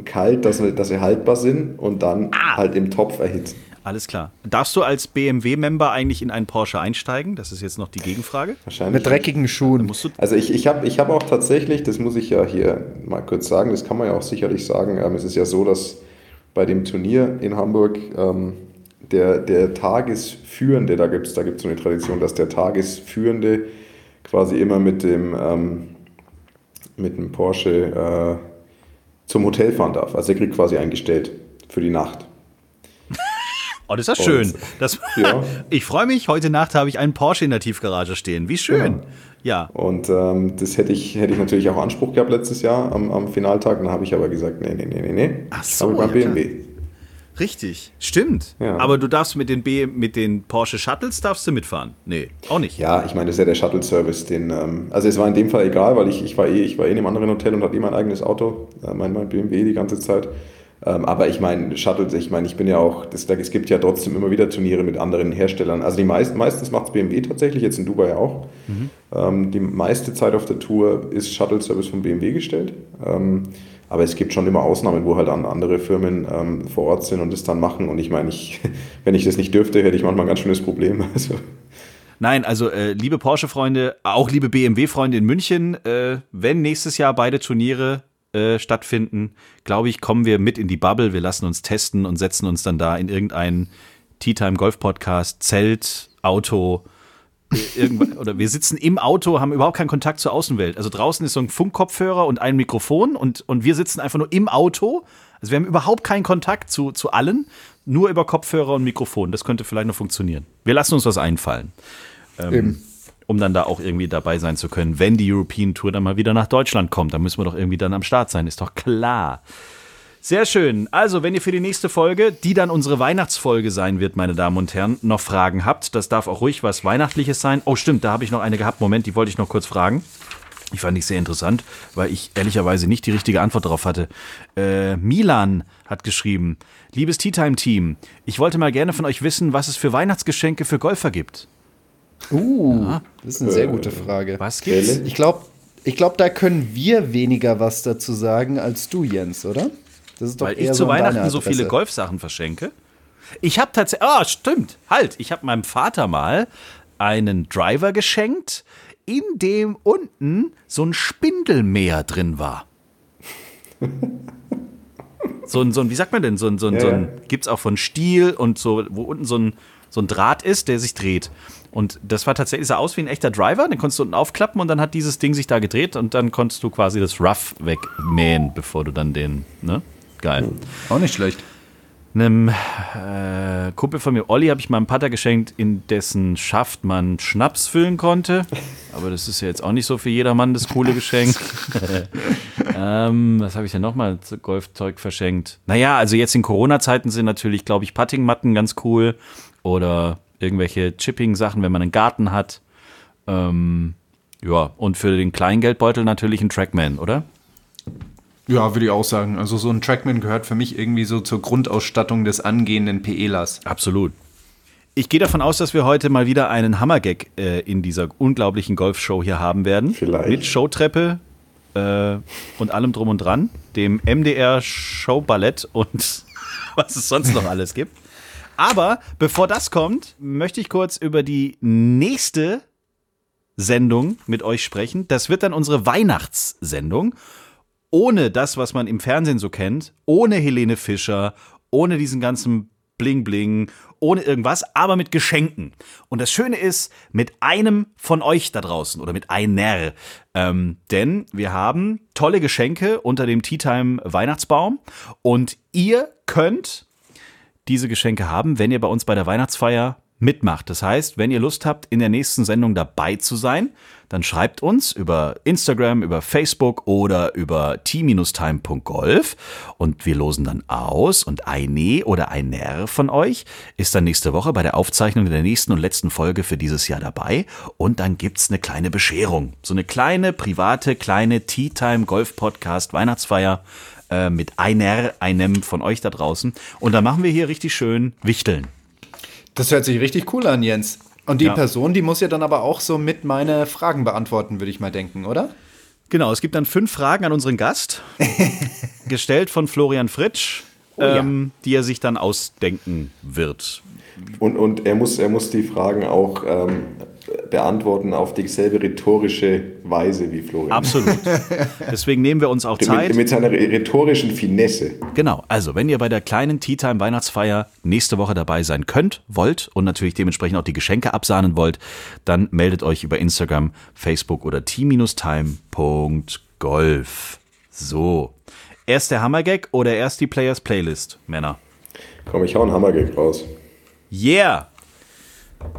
kalt, dass, dass sie haltbar sind und dann Ah. halt im Topf erhitzen. Alles klar. Darfst du als BMW-Member eigentlich in einen Porsche einsteigen? Das ist jetzt noch die Gegenfrage. Wahrscheinlich. Mit dreckigen Schuhen. Musst du Also ich, ich habe ich hab auch tatsächlich, das muss ich ja hier mal kurz sagen, das kann man ja auch sicherlich sagen, ähm, es ist ja so, dass bei dem Turnier in Hamburg ähm, der, der Tagesführende, da gibt es da gibt's so eine Tradition, dass der Tagesführende quasi immer mit dem, ähm, mit dem Porsche äh, zum Hotel fahren darf. Also er kriegt quasi eingestellt für die Nacht. Oh, das ist ja schön. Das, Ja. ich freue mich. Heute Nacht habe ich einen Porsche in der Tiefgarage stehen. Wie schön. Ja. Und ähm, das hätte ich, hätte ich natürlich auch Anspruch gehabt letztes Jahr am, am Finaltag. Dann habe ich aber gesagt, nee, nee, nee, nee, nee. Ach Ich so, beim ja, BMW. Richtig. Stimmt. Ja. Aber du darfst mit den, B, mit den Porsche Shuttles darfst du mitfahren. Nee, auch nicht. Ja, ich meine, das ist ja der Shuttle-Service, den, ähm, also es war in dem Fall egal, weil ich, ich, war eh, ich war eh in einem anderen Hotel und hatte eh mein eigenes Auto, äh, mein, mein BMW die ganze Zeit. Ähm, aber ich meine, Shuttles, ich meine, ich bin ja auch, das, es gibt ja trotzdem immer wieder Turniere mit anderen Herstellern. Also die meisten, meistens macht es BMW tatsächlich, jetzt in Dubai auch. Ähm, die meiste Zeit auf der Tour ist Shuttle-Service von BMW gestellt. Ähm, aber es gibt schon immer Ausnahmen, wo halt an- andere Firmen ähm, vor Ort sind und das dann machen. Und ich meine, ich, wenn ich das nicht dürfte, hätte ich manchmal ein ganz schönes Problem. Also, Nein, also äh, liebe Porsche-Freunde, auch liebe BMW-Freunde in München, äh, wenn nächstes Jahr beide Turniere äh, stattfinden, glaube ich, kommen wir mit in die Bubble. Wir lassen uns testen und setzen uns dann da in irgendeinen Tea Time Golf Podcast, Zelt, Auto, äh, irgendwann, oder wir sitzen im Auto, haben überhaupt keinen Kontakt zur Außenwelt. Also draußen ist so ein Funkkopfhörer und ein Mikrofon und, und wir sitzen einfach nur im Auto. Also wir haben überhaupt keinen Kontakt zu, zu allen, nur über Kopfhörer und Mikrofon. Das könnte vielleicht noch funktionieren. Wir lassen uns was einfallen Eben. Um dann da auch irgendwie dabei sein zu können, wenn die European Tour dann mal wieder nach Deutschland kommt. Da müssen wir doch irgendwie dann am Start sein, ist doch klar. Sehr schön. Also, wenn ihr für die nächste Folge, die dann unsere Weihnachtsfolge sein wird, meine Damen und Herren, noch Fragen habt, das darf auch ruhig was Weihnachtliches sein. Oh, stimmt, da habe ich noch eine gehabt. Moment, die wollte ich noch kurz fragen. Die fand ich sehr interessant, weil ich ehrlicherweise nicht die richtige Antwort darauf hatte. Äh, Milan hat geschrieben: Liebes Tea Time Team, ich wollte mal gerne von euch wissen, was es für Weihnachtsgeschenke für Golfer gibt. Uh, das ist eine sehr gute Frage. Was gibt's? Ich glaube, ich glaub, da können wir weniger was dazu sagen als du, Jens, oder? Das ist doch Weil eher ich so zu deine Weihnachten so viele. Golfsachen verschenke. Ich habe tatsächlich, ah, stimmt, halt, ich habe meinem Vater mal einen Driver geschenkt, in dem unten so ein Spindelmäher drin war. So ein, so ein, wie sagt man denn, so ein, so ein, so ein Ja, gibt's auch von Stiel und so, wo unten so ein, so ein Draht ist, der sich dreht. Und das war tatsächlich, sah aus wie ein echter Driver, den konntest du unten aufklappen und dann hat dieses Ding sich da gedreht und dann konntest du quasi das Rough wegmähen, bevor du dann den, ne? Geil Auch nicht schlecht. einem äh, Kumpel von mir, Olli, habe ich meinem Vater geschenkt, in dessen Schaft man Schnaps füllen konnte. Aber das ist ja jetzt auch nicht so für jedermann das coole Geschenk. ähm, was habe ich denn nochmal zu Golfzeug verschenkt? Naja, also jetzt in Corona-Zeiten sind natürlich, glaube ich, Puttingmatten ganz cool. Oder irgendwelche Chipping-Sachen, wenn man einen Garten hat. Ähm, ja, und für den Kleingeldbeutel natürlich ein Trackman, oder? Ja, würde ich auch sagen. Also so ein Trackman gehört für mich irgendwie so zur Grundausstattung des angehenden PElers. Absolut. Ich gehe davon aus, dass wir heute mal wieder einen Hammergag äh, in dieser unglaublichen Golfshow hier haben werden. Vielleicht. Mit Showtreppe äh, und allem drum und dran. Dem MDR Showballett und was es sonst noch alles gibt. Aber bevor das kommt, möchte ich kurz über die nächste Sendung mit euch sprechen. Das wird dann unsere Weihnachtssendung. Ohne das, was man im Fernsehen so kennt, ohne Helene Fischer, ohne diesen ganzen Bling-Bling, ohne irgendwas, aber mit Geschenken. Und das Schöne ist, mit einem von euch da draußen oder mit einer. Ähm, denn wir haben tolle Geschenke unter dem Tea Time Weihnachtsbaum und ihr könnt diese Geschenke haben, wenn ihr bei uns bei der Weihnachtsfeier mitmacht. Das heißt, wenn ihr Lust habt, in der nächsten Sendung dabei zu sein, dann schreibt uns über Instagram, über Facebook oder über t-time.golf und wir losen dann aus und eine oder einer von euch ist dann nächste Woche bei der Aufzeichnung der nächsten und letzten Folge für dieses Jahr dabei und dann gibt's eine kleine Bescherung. So eine kleine, private, kleine Tea Time Golf Podcast Weihnachtsfeier äh, mit einer, einem von euch da draußen und dann machen wir hier richtig schön Wichteln. Das hört sich richtig cool an, Jens. Und die Ja. Person, die muss ja dann aber auch so mit meine Fragen beantworten, würde ich mal denken, oder? Genau, es gibt dann fünf Fragen an unseren Gast, gestellt von Florian Fritsch, ja. ähm, die er sich dann ausdenken wird. Und, und er, muss, er muss die Fragen auch ähm, beantworten auf dieselbe rhetorische Weise wie Florian. Absolut. Deswegen nehmen wir uns auch Zeit. Mit, mit seiner rhetorischen Finesse. Genau, also wenn ihr bei der kleinen Tea Time Weihnachtsfeier nächste Woche dabei sein könnt, wollt und natürlich dementsprechend auch die Geschenke absahnen wollt, dann meldet euch über Instagram, Facebook oder t-time.golf. So. Erst der Hammergag oder erst die Players Playlist, Männer? Komm, ich hau einen Hammergag raus. Yeah!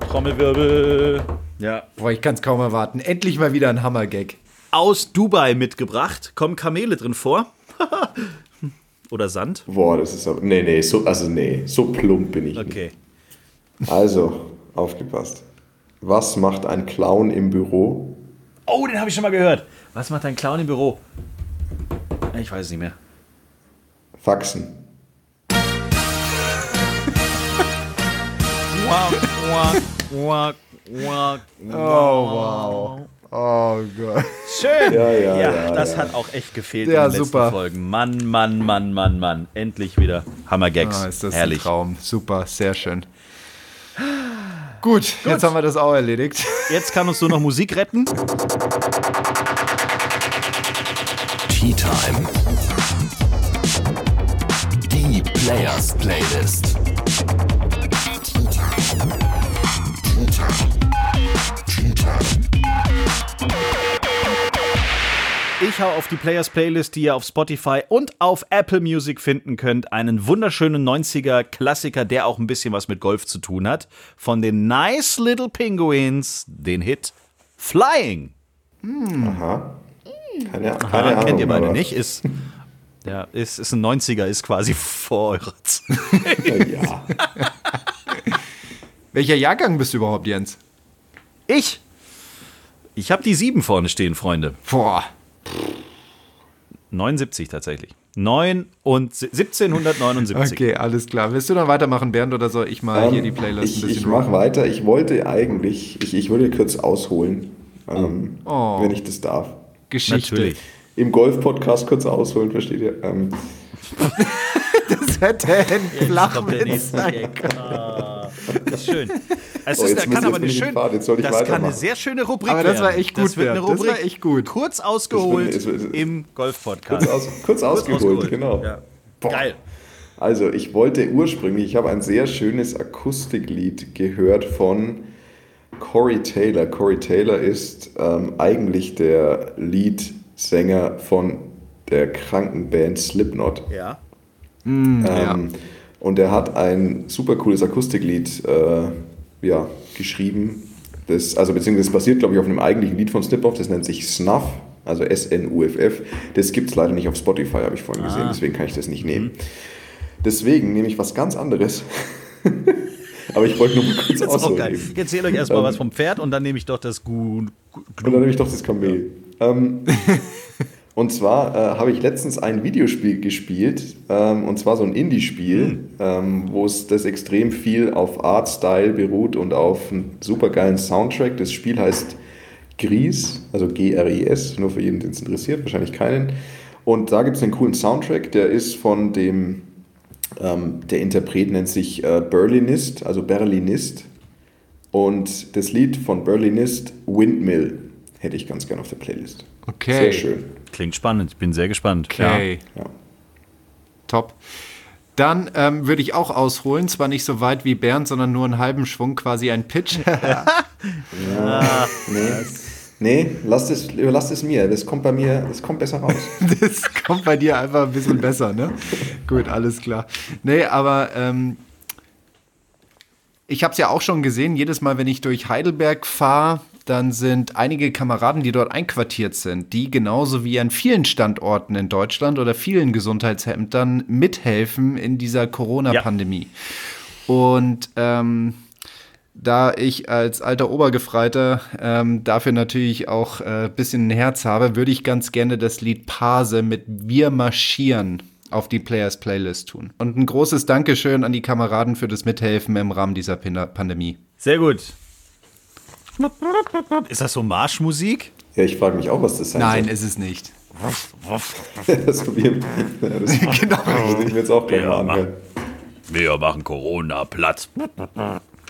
Trommelwirbel. Ja, boah, ich kann es kaum erwarten. Endlich mal wieder ein Hammer-Gag. Aus Dubai mitgebracht. Kommen Kamele drin vor? Oder Sand? Boah, das ist aber. Nee, nee, so, also nee, so plump bin ich. Okay. Nicht. Also, aufgepasst. Was macht ein Clown im Büro? Oh, den habe ich schon mal gehört. Was macht ein Clown im Büro? Ich weiß es nicht mehr. Faxen. wow. Oh, wow. Oh Gott. Schön. Ja, ja, ja, ja, das ja. hat auch echt gefehlt Ja, in den letzten super. Folgen. Mann, Mann, Mann, Mann, Mann. Endlich wieder Hammergags. Ah, ist das Herrlich. ein Traum. Super, sehr schön. Gut, jetzt haben wir das auch erledigt. Jetzt kann uns nur noch Musik retten. Tea Time. Die Players Playlist. Ich hau auf die Players Playlist, die ihr auf Spotify und auf Apple Music finden könnt. Einen wunderschönen 90er Klassiker, der auch ein bisschen was mit Golf zu tun hat. Von den Nice Little Penguins, den Hit Flying. Aha. Keine, keine Ah, Ahnung. kennt ihr beide nicht? Ist, ja, ist, ist ein 90er, ist quasi vor eurer Zeit. Ja. Welcher Jahrgang bist du überhaupt, Jens? Ich? Ich habe die sieben vorne stehen, Freunde. Boah. 79 tatsächlich. 9 und 1779. Okay, alles klar. Willst du dann weitermachen, Bernd, oder soll ich mal hier die Playlist Ähm, ich ein bisschen ich mache weiter. Ich wollte eigentlich, ich, ich würde kurz ausholen, ähm, Oh. wenn ich das darf. Geschichte. Natürlich. Im Golf-Podcast kurz ausholen, versteht ihr? Ähm, Das hätte ein Flachwitz sein Gag. Das ist schön. Es Oh, ist, jetzt kann aber eine bin schön, im Pfad, jetzt soll ich das kann eine sehr schöne Rubrik Aber das war werden. echt gut, Das wird eine Bernd. Das Rubrik, war echt gut. kurz ausgeholt das wird- im Golf-Podcast. kurz, aus, kurz ausgeholt, genau. Ja. Geil. Also, ich wollte ursprünglich, ich habe ein sehr schönes Akustiklied gehört von Corey Taylor. Corey Taylor ist ähm, eigentlich der Leadsänger von der kranken Band Slipknot. Ja. Ähm, Und er hat ein super cooles Akustiklied äh, ja, geschrieben. Das, also beziehungsweise basiert, glaube ich, auf einem eigentlichen Lied von Slipknot. Das nennt sich Snuff, also S-N-U-F-F. Das gibt es leider nicht auf Spotify, habe ich vorhin Ah. gesehen. Deswegen kann ich das nicht nehmen. Mhm. Deswegen nehme ich was ganz anderes. Aber ich wollte nur mal kurz Das ist auch geil. Ich erzähle euch erstmal Ähm, was vom Pferd und dann nehme ich doch das Gu Und dann nehme ich doch das Kamel. Ähm, und zwar äh, habe ich letztens ein Videospiel gespielt, ähm, und zwar so ein Indie-Spiel, ähm, wo es das extrem viel auf Art-Style beruht und auf einen supergeilen Soundtrack. Das Spiel heißt Gries, also G-R-I-S, nur für jeden, den es interessiert, wahrscheinlich keinen. Und da gibt es einen coolen Soundtrack, der ist von dem, ähm, der Interpret nennt sich äh, Berlinist, also Berlinist. Und das Lied von Berlinist, Windmill, hätte ich ganz gerne auf der Playlist. Okay. Sehr schön. Klingt spannend. Ich bin sehr gespannt. Okay. Ja. Top. Dann ähm, würde ich auch ausholen, zwar nicht so weit wie Bernd, sondern nur einen halben Schwung, quasi ein Pitch. Nee, nee lasst es, überlasst es mir. Das kommt bei mir, das kommt besser raus. Das kommt bei dir einfach ein bisschen besser, ne? Gut, alles klar. Nee, aber ähm, ich habe es ja auch schon gesehen, jedes Mal, wenn ich durch Heidelberg fahre, dann sind einige Kameraden, die dort einquartiert sind, die genauso wie an vielen Standorten in Deutschland oder vielen Gesundheitsämtern mithelfen in dieser Corona-Pandemie. Und ähm, da ich als alter Obergefreiter ähm, dafür natürlich auch ein äh, bisschen ein Herz habe, würde ich ganz gerne das Lied Pase mit Wir marschieren auf die Players Playlist tun. Und ein großes Dankeschön an die Kameraden für das Mithelfen im Rahmen dieser Pandemie. Sehr gut. Ist das so Marschmusik? Ja, ich frage mich auch, was das sein Nein, soll. ist es nicht. das, wir, ja, das, genau. das ich mir jetzt auch mal anhören. Wir machen Corona Platz.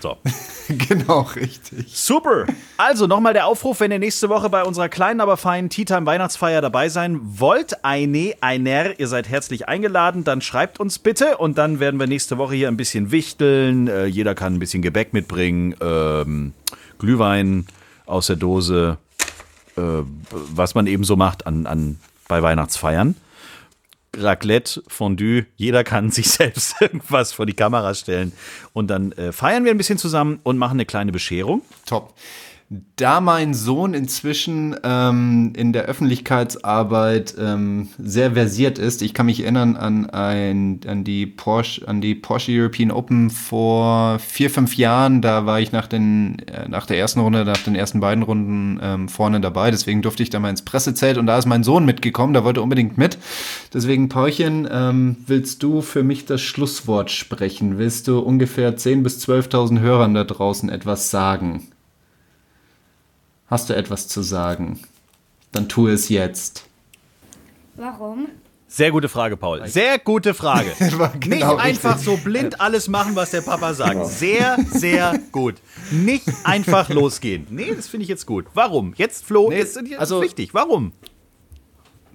So. genau, richtig. Super. Also nochmal der Aufruf, wenn ihr nächste Woche bei unserer kleinen, aber feinen Tea Time Weihnachtsfeier dabei sein wollt, eine, einer, ihr seid herzlich eingeladen, dann schreibt uns bitte und dann werden wir nächste Woche hier ein bisschen wichteln. Äh, jeder kann ein bisschen Gebäck mitbringen, ähm, Glühwein aus der Dose, äh, was man eben so macht an, an, bei Weihnachtsfeiern. Raclette, Fondue, jeder kann sich selbst irgendwas vor die Kamera stellen. Und dann äh, feiern wir ein bisschen zusammen und machen eine kleine Bescherung. Top. Da mein Sohn inzwischen ähm, in der Öffentlichkeitsarbeit ähm, sehr versiert ist, ich kann mich erinnern an, ein, an, die Porsche, an die Porsche European Open vor vier, fünf Jahren. Da war ich nach, den, äh, nach der ersten Runde, nach den ersten beiden Runden ähm, vorne dabei. Deswegen durfte ich da mal ins Pressezelt und da ist mein Sohn mitgekommen, der wollte unbedingt mit. Deswegen, Paulchen, ähm, willst du für mich das Schlusswort sprechen? Willst du ungefähr 10.000 bis 12.000 Hörern da draußen etwas sagen? Hast du etwas zu sagen? Dann tu es jetzt. Warum? Sehr gute Frage, Paul. Sehr gute Frage. War Nicht genau einfach richtig. so blind alles machen, was der Papa sagt. Sehr, sehr gut. Nicht einfach losgehen. Nee, das finde ich jetzt gut. Warum? Jetzt, Flo, Nee, jetzt, jetzt also- ist wichtig. Warum?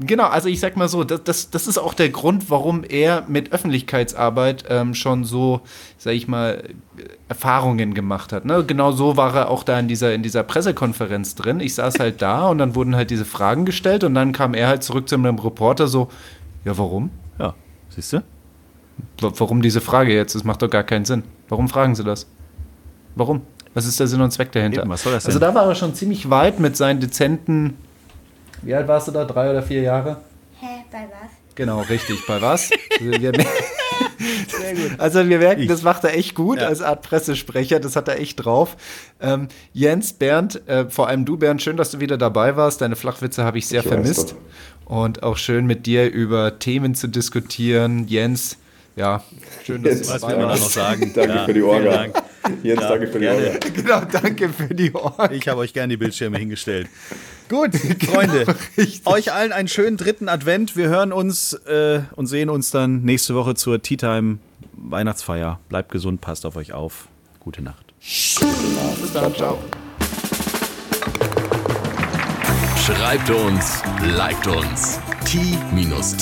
Genau, also ich sag mal so, das, das, das ist auch der Grund, warum er mit Öffentlichkeitsarbeit ähm, schon so, sag ich mal, Erfahrungen gemacht hat. Ne? Genau so war er auch da in dieser, in dieser Pressekonferenz drin. Ich saß halt da und dann wurden halt diese Fragen gestellt und dann kam er halt zurück zu einem Reporter so, ja, warum? Ja, siehst du? Wa- Warum diese Frage jetzt? Das macht doch gar keinen Sinn. Warum fragen Sie das? Warum? Was ist der Sinn und Zweck dahinter? Eben, was soll das Also denn? da war er schon ziemlich weit mit seinen dezenten. Wie alt warst du da? Drei oder vier Jahre? Hä, bei was? Genau, richtig. Bei was? Also wir, also wir merken, das macht er echt gut als Art Pressesprecher. Das hat er echt drauf. Ähm, Jens, Bernd, äh, vor allem du, Bernd, schön, dass du wieder dabei warst. Deine Flachwitze habe ich sehr Ich vermisst. Und auch schön mit dir über Themen zu diskutieren. Jens, ja, schön, dass Jens, du Was dabei will man da warst. noch sagen? Danke Ja, für die vielen Orga. Dank. Jens, Ja, danke für die. Orga. Genau, danke für die Ohren. Ich habe euch gerne die Bildschirme hingestellt. Gut, Freunde, euch allen einen schönen dritten Advent. Wir hören uns äh, und sehen uns dann nächste Woche zur Tea Time Weihnachtsfeier. Bleibt gesund, passt auf euch auf. Gute Nacht. Bis dann, ciao. Schreibt uns, liked uns. t-time.golf